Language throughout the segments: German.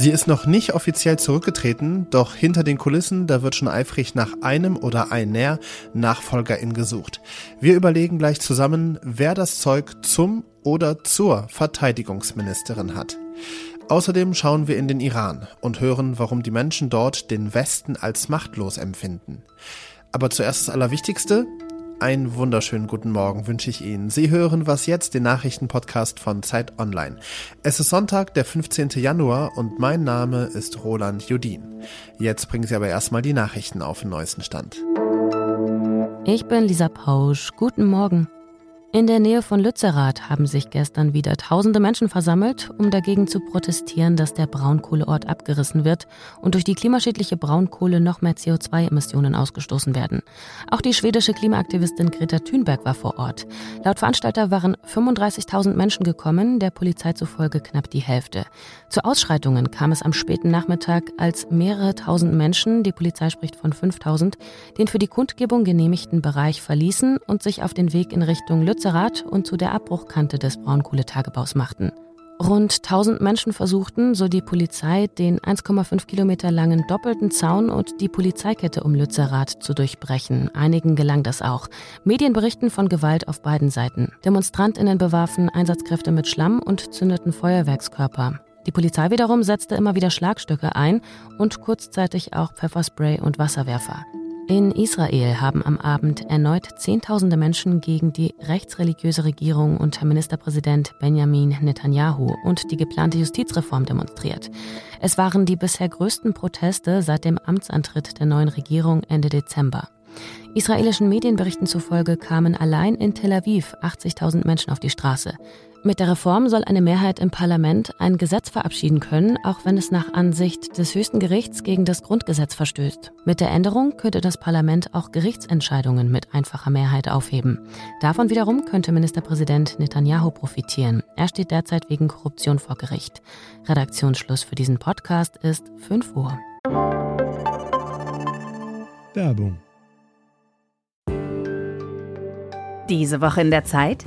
Sie ist noch nicht offiziell zurückgetreten, doch hinter den Kulissen, da wird schon eifrig nach einem oder einer Nachfolgerin gesucht. Wir überlegen gleich zusammen, wer das Zeug zum oder zur Verteidigungsministerin hat. Außerdem schauen wir in den Iran und hören, warum die Menschen dort den Westen als machtlos empfinden. Aber zuerst das Allerwichtigste, einen wunderschönen guten Morgen wünsche ich Ihnen. Sie hören was jetzt, den Nachrichtenpodcast von Zeit Online. Es ist Sonntag, der 15. Januar und mein Name ist Roland Judin. Jetzt bringen Sie aber erstmal die Nachrichten auf den neuesten Stand. Ich bin Lisa Pausch. Guten Morgen. In der Nähe von Lützerath haben sich gestern wieder tausende Menschen versammelt, um dagegen zu protestieren, dass der Braunkohleort abgerissen wird und durch die klimaschädliche Braunkohle noch mehr CO2-Emissionen ausgestoßen werden. Auch die schwedische Klimaaktivistin Greta Thunberg war vor Ort. Laut Veranstalter waren 35.000 Menschen gekommen, der Polizei zufolge knapp die Hälfte. Zu Ausschreitungen kam es am späten Nachmittag, als mehrere tausend Menschen, die Polizei spricht von 5000, den für die Kundgebung genehmigten Bereich verließen und sich auf den Weg in Richtung Lützerath Lützerath und zu der Abbruchkante des Braunkohletagebaus machten. Rund 1000 Menschen versuchten, so die Polizei, den 1,5 Kilometer langen doppelten Zaun und die Polizeikette um Lützerath zu durchbrechen. Einigen gelang das auch. Medien berichten von Gewalt auf beiden Seiten. DemonstrantInnen bewarfen Einsatzkräfte mit Schlamm und zündeten Feuerwerkskörper. Die Polizei wiederum setzte immer wieder Schlagstöcke ein und kurzzeitig auch Pfefferspray und Wasserwerfer. In Israel haben am Abend erneut Zehntausende Menschen gegen die rechtsreligiöse Regierung unter Ministerpräsident Benjamin Netanyahu und die geplante Justizreform demonstriert. Es waren die bisher größten Proteste seit dem Amtsantritt der neuen Regierung Ende Dezember. Israelischen Medienberichten zufolge kamen allein in Tel Aviv 80.000 Menschen auf die Straße. Mit der Reform soll eine Mehrheit im Parlament ein Gesetz verabschieden können, auch wenn es nach Ansicht des höchsten Gerichts gegen das Grundgesetz verstößt. Mit der Änderung könnte das Parlament auch Gerichtsentscheidungen mit einfacher Mehrheit aufheben. Davon wiederum könnte Ministerpräsident Netanyahu profitieren. Er steht derzeit wegen Korruption vor Gericht. Redaktionsschluss für diesen Podcast ist 5 Uhr. Werbung. Diese Woche in der Zeit?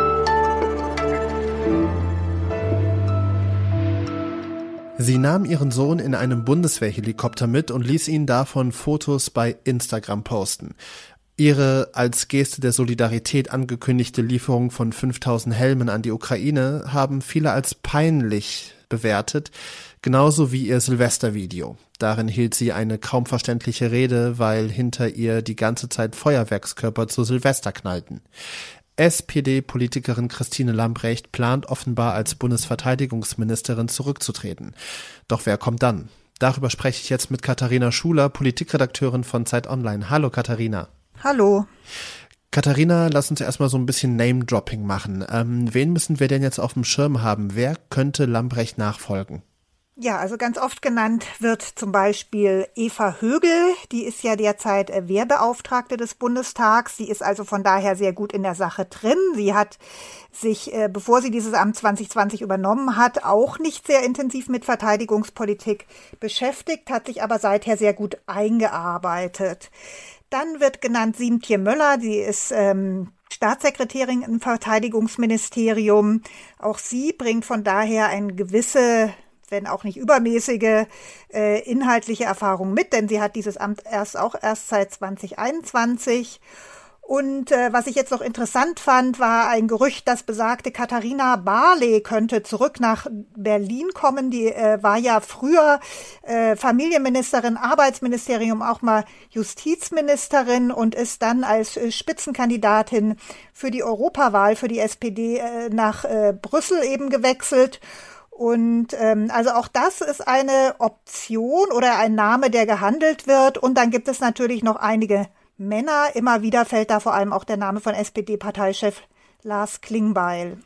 Sie nahm ihren Sohn in einem Bundeswehrhelikopter mit und ließ ihn davon Fotos bei Instagram posten. Ihre als Geste der Solidarität angekündigte Lieferung von 5000 Helmen an die Ukraine haben viele als peinlich bewertet, genauso wie ihr Silvestervideo. Darin hielt sie eine kaum verständliche Rede, weil hinter ihr die ganze Zeit Feuerwerkskörper zu Silvester knallten. SPD-Politikerin Christine Lambrecht plant offenbar als Bundesverteidigungsministerin zurückzutreten. Doch wer kommt dann? Darüber spreche ich jetzt mit Katharina Schuler, Politikredakteurin von Zeit Online. Hallo Katharina. Hallo. Katharina, lass uns erstmal so ein bisschen Name-Dropping machen. Ähm, wen müssen wir denn jetzt auf dem Schirm haben? Wer könnte Lambrecht nachfolgen? Ja, also ganz oft genannt wird zum Beispiel Eva Högel. Die ist ja derzeit äh, Wehrbeauftragte des Bundestags. Sie ist also von daher sehr gut in der Sache drin. Sie hat sich, äh, bevor sie dieses Amt 2020 übernommen hat, auch nicht sehr intensiv mit Verteidigungspolitik beschäftigt, hat sich aber seither sehr gut eingearbeitet. Dann wird genannt Siemtje Möller. Sie ist ähm, Staatssekretärin im Verteidigungsministerium. Auch sie bringt von daher eine gewisse wenn auch nicht übermäßige äh, inhaltliche Erfahrung mit, denn sie hat dieses Amt erst auch erst seit 2021. Und äh, was ich jetzt noch interessant fand, war ein Gerücht, das besagte, Katharina Barley könnte zurück nach Berlin kommen. Die äh, war ja früher äh, Familienministerin, Arbeitsministerium, auch mal Justizministerin und ist dann als äh, Spitzenkandidatin für die Europawahl für die SPD äh, nach äh, Brüssel eben gewechselt. Und ähm, also auch das ist eine Option oder ein Name, der gehandelt wird. Und dann gibt es natürlich noch einige Männer. Immer wieder fällt da vor allem auch der Name von SPD-Parteichef Lars Klingbeil.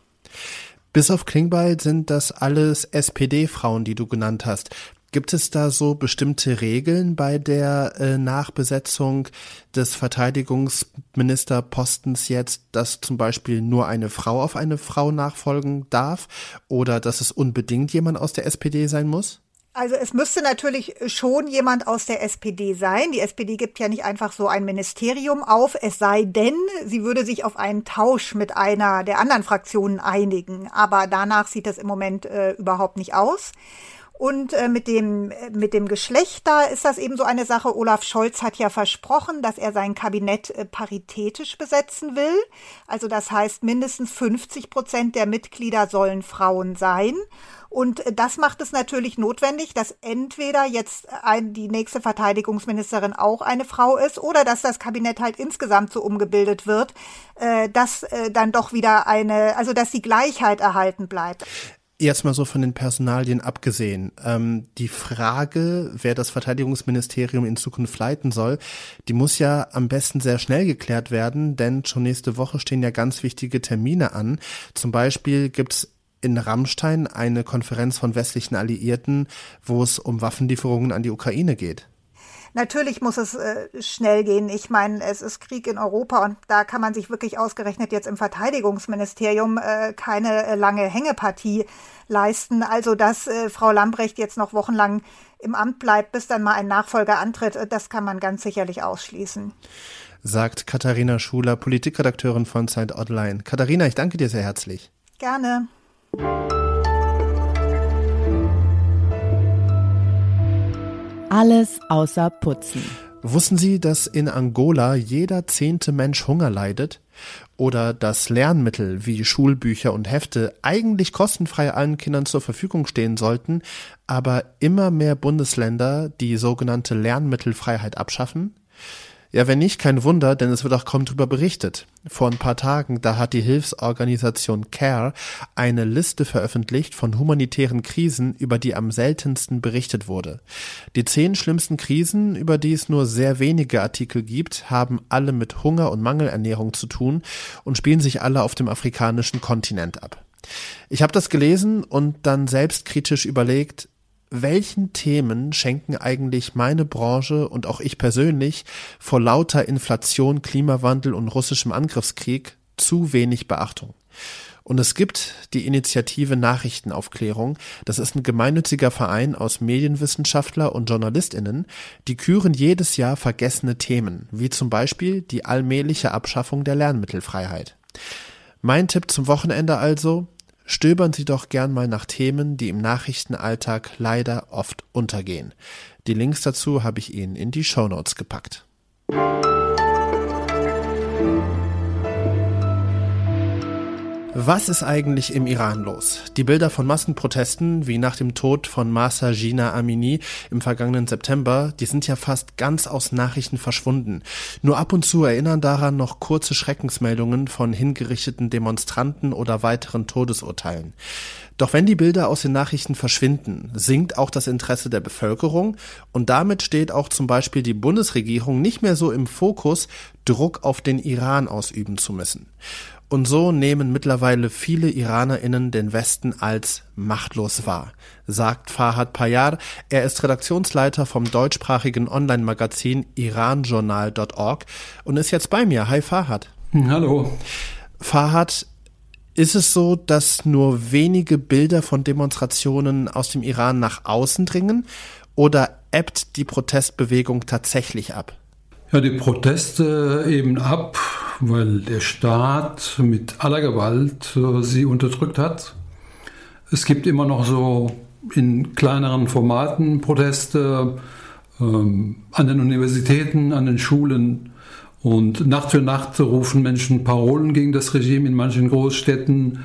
Bis auf Klingbeil sind das alles SPD-Frauen, die du genannt hast. Gibt es da so bestimmte Regeln bei der äh, Nachbesetzung des Verteidigungsministerpostens jetzt, dass zum Beispiel nur eine Frau auf eine Frau nachfolgen darf oder dass es unbedingt jemand aus der SPD sein muss? Also es müsste natürlich schon jemand aus der SPD sein. Die SPD gibt ja nicht einfach so ein Ministerium auf, es sei denn, sie würde sich auf einen Tausch mit einer der anderen Fraktionen einigen. Aber danach sieht das im Moment äh, überhaupt nicht aus. Und äh, mit dem mit dem Geschlecht da ist das eben so eine Sache. Olaf Scholz hat ja versprochen, dass er sein Kabinett äh, paritätisch besetzen will. Also das heißt, mindestens 50 Prozent der Mitglieder sollen Frauen sein. Und das macht es natürlich notwendig, dass entweder jetzt ein, die nächste Verteidigungsministerin auch eine Frau ist oder dass das Kabinett halt insgesamt so umgebildet wird, äh, dass äh, dann doch wieder eine, also dass die Gleichheit erhalten bleibt. Jetzt mal so von den Personalien abgesehen. Ähm, die Frage, wer das Verteidigungsministerium in Zukunft leiten soll, die muss ja am besten sehr schnell geklärt werden, denn schon nächste Woche stehen ja ganz wichtige Termine an. Zum Beispiel gibt's in Rammstein eine Konferenz von westlichen Alliierten, wo es um Waffenlieferungen an die Ukraine geht. Natürlich muss es äh, schnell gehen. Ich meine, es ist Krieg in Europa und da kann man sich wirklich ausgerechnet jetzt im Verteidigungsministerium äh, keine äh, lange Hängepartie leisten. Also, dass äh, Frau Lambrecht jetzt noch wochenlang im Amt bleibt, bis dann mal ein Nachfolger antritt, äh, das kann man ganz sicherlich ausschließen. Sagt Katharina Schuler, Politikredakteurin von Zeit Online. Katharina, ich danke dir sehr herzlich. Gerne. Alles außer Putzen. Wussten Sie, dass in Angola jeder zehnte Mensch Hunger leidet? Oder dass Lernmittel wie Schulbücher und Hefte eigentlich kostenfrei allen Kindern zur Verfügung stehen sollten, aber immer mehr Bundesländer die sogenannte Lernmittelfreiheit abschaffen? Ja, wenn nicht, kein Wunder, denn es wird auch kaum darüber berichtet. Vor ein paar Tagen, da hat die Hilfsorganisation CARE eine Liste veröffentlicht von humanitären Krisen, über die am seltensten berichtet wurde. Die zehn schlimmsten Krisen, über die es nur sehr wenige Artikel gibt, haben alle mit Hunger und Mangelernährung zu tun und spielen sich alle auf dem afrikanischen Kontinent ab. Ich habe das gelesen und dann selbstkritisch überlegt, welchen Themen schenken eigentlich meine Branche und auch ich persönlich vor lauter Inflation, Klimawandel und russischem Angriffskrieg zu wenig Beachtung? Und es gibt die Initiative Nachrichtenaufklärung. Das ist ein gemeinnütziger Verein aus Medienwissenschaftler und JournalistInnen. Die küren jedes Jahr vergessene Themen, wie zum Beispiel die allmähliche Abschaffung der Lernmittelfreiheit. Mein Tipp zum Wochenende also, Stöbern Sie doch gern mal nach Themen, die im Nachrichtenalltag leider oft untergehen. Die Links dazu habe ich Ihnen in die Shownotes gepackt. Was ist eigentlich im Iran los? Die Bilder von Massenprotesten, wie nach dem Tod von Masa Gina Amini im vergangenen September, die sind ja fast ganz aus Nachrichten verschwunden. Nur ab und zu erinnern daran noch kurze Schreckensmeldungen von hingerichteten Demonstranten oder weiteren Todesurteilen. Doch wenn die Bilder aus den Nachrichten verschwinden, sinkt auch das Interesse der Bevölkerung und damit steht auch zum Beispiel die Bundesregierung nicht mehr so im Fokus, Druck auf den Iran ausüben zu müssen. Und so nehmen mittlerweile viele IranerInnen den Westen als machtlos wahr, sagt Fahad Payar. Er ist Redaktionsleiter vom deutschsprachigen Online-Magazin iranjournal.org und ist jetzt bei mir. Hi Fahad. Hm, hallo. Fahad, ist es so, dass nur wenige Bilder von Demonstrationen aus dem Iran nach außen dringen oder ebbt die Protestbewegung tatsächlich ab? Ja, die Proteste eben ab, weil der Staat mit aller Gewalt äh, sie unterdrückt hat. Es gibt immer noch so in kleineren Formaten Proteste ähm, an den Universitäten, an den Schulen. Und Nacht für Nacht rufen Menschen Parolen gegen das Regime in manchen Großstädten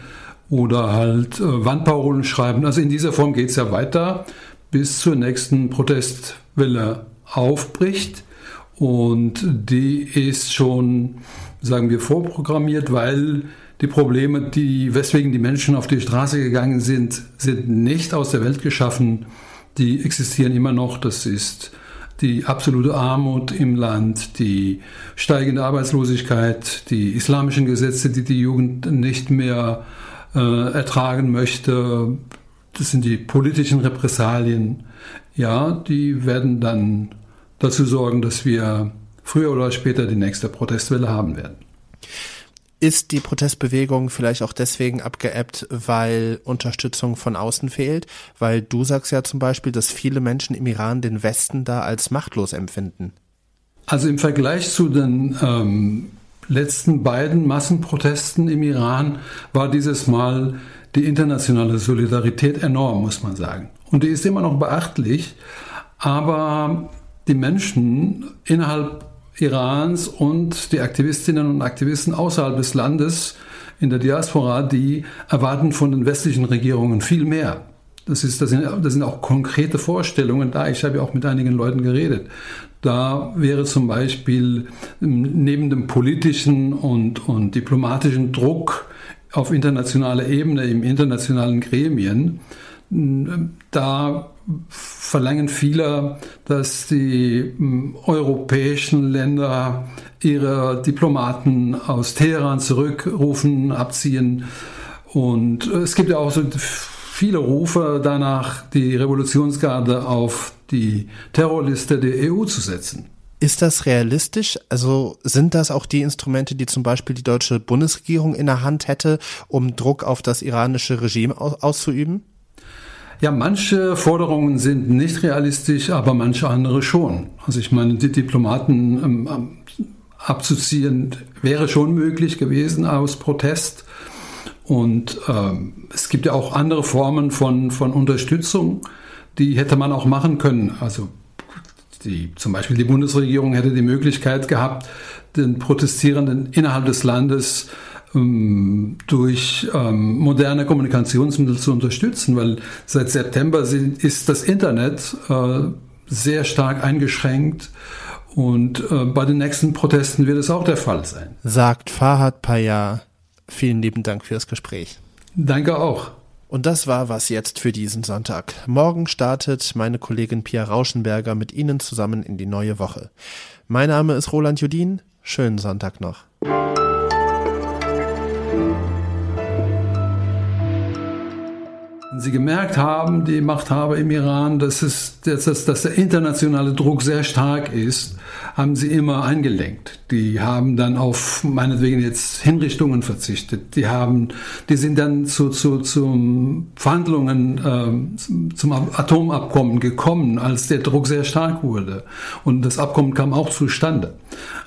oder halt äh, Wandparolen schreiben. Also in dieser Form geht es ja weiter, bis zur nächsten Protestwelle aufbricht. Und die ist schon sagen wir, vorprogrammiert, weil die Probleme, die, weswegen die Menschen auf die Straße gegangen sind, sind nicht aus der Welt geschaffen. Die existieren immer noch. Das ist die absolute Armut im Land, die steigende Arbeitslosigkeit, die islamischen Gesetze, die die Jugend nicht mehr äh, ertragen möchte. Das sind die politischen Repressalien. ja, die werden dann dazu sorgen, dass wir früher oder später die nächste Protestwelle haben werden. Ist die Protestbewegung vielleicht auch deswegen abgeebbt, weil Unterstützung von außen fehlt? Weil du sagst ja zum Beispiel, dass viele Menschen im Iran den Westen da als machtlos empfinden. Also im Vergleich zu den ähm, letzten beiden Massenprotesten im Iran war dieses Mal die internationale Solidarität enorm, muss man sagen. Und die ist immer noch beachtlich, aber die Menschen innerhalb Irans und die Aktivistinnen und Aktivisten außerhalb des Landes in der Diaspora, die erwarten von den westlichen Regierungen viel mehr. Das, ist, das, sind, das sind auch konkrete Vorstellungen da. Ich habe ja auch mit einigen Leuten geredet. Da wäre zum Beispiel neben dem politischen und, und diplomatischen Druck auf internationaler Ebene, im internationalen Gremien, da verlangen viele, dass die hm, europäischen Länder ihre Diplomaten aus Teheran zurückrufen, abziehen. Und es gibt ja auch so viele Rufe danach, die Revolutionsgarde auf die Terrorliste der EU zu setzen. Ist das realistisch? Also sind das auch die Instrumente, die zum Beispiel die deutsche Bundesregierung in der Hand hätte, um Druck auf das iranische Regime auszuüben? Ja, manche Forderungen sind nicht realistisch, aber manche andere schon. Also ich meine, die Diplomaten ähm, ähm, abzuziehen wäre schon möglich gewesen aus Protest. Und ähm, es gibt ja auch andere Formen von, von Unterstützung, die hätte man auch machen können. Also die, zum Beispiel die Bundesregierung hätte die Möglichkeit gehabt, den Protestierenden innerhalb des Landes ähm, durch ähm, moderne Kommunikationsmittel zu unterstützen, weil seit September ist das Internet äh, sehr stark eingeschränkt und äh, bei den nächsten Protesten wird es auch der Fall sein. Sagt Fahad Payar. Vielen lieben Dank für das Gespräch. Danke auch. Und das war was jetzt für diesen Sonntag. Morgen startet meine Kollegin Pia Rauschenberger mit Ihnen zusammen in die neue Woche. Mein Name ist Roland Judin. Schönen Sonntag noch. Sie gemerkt haben, die Machthaber im Iran, dass, es, dass, dass der internationale Druck sehr stark ist, haben sie immer eingelenkt. Die haben dann auf meinetwegen jetzt Hinrichtungen verzichtet. Die haben, die sind dann zu, zu, zu Verhandlungen äh, zum Atomabkommen gekommen, als der Druck sehr stark wurde. Und das Abkommen kam auch zustande.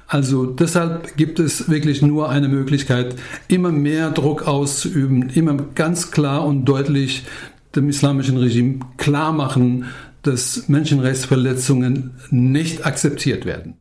Also deshalb gibt es wirklich nur eine Möglichkeit, immer mehr Druck auszuüben, immer ganz klar und deutlich dem islamischen Regime klar machen, dass Menschenrechtsverletzungen nicht akzeptiert werden.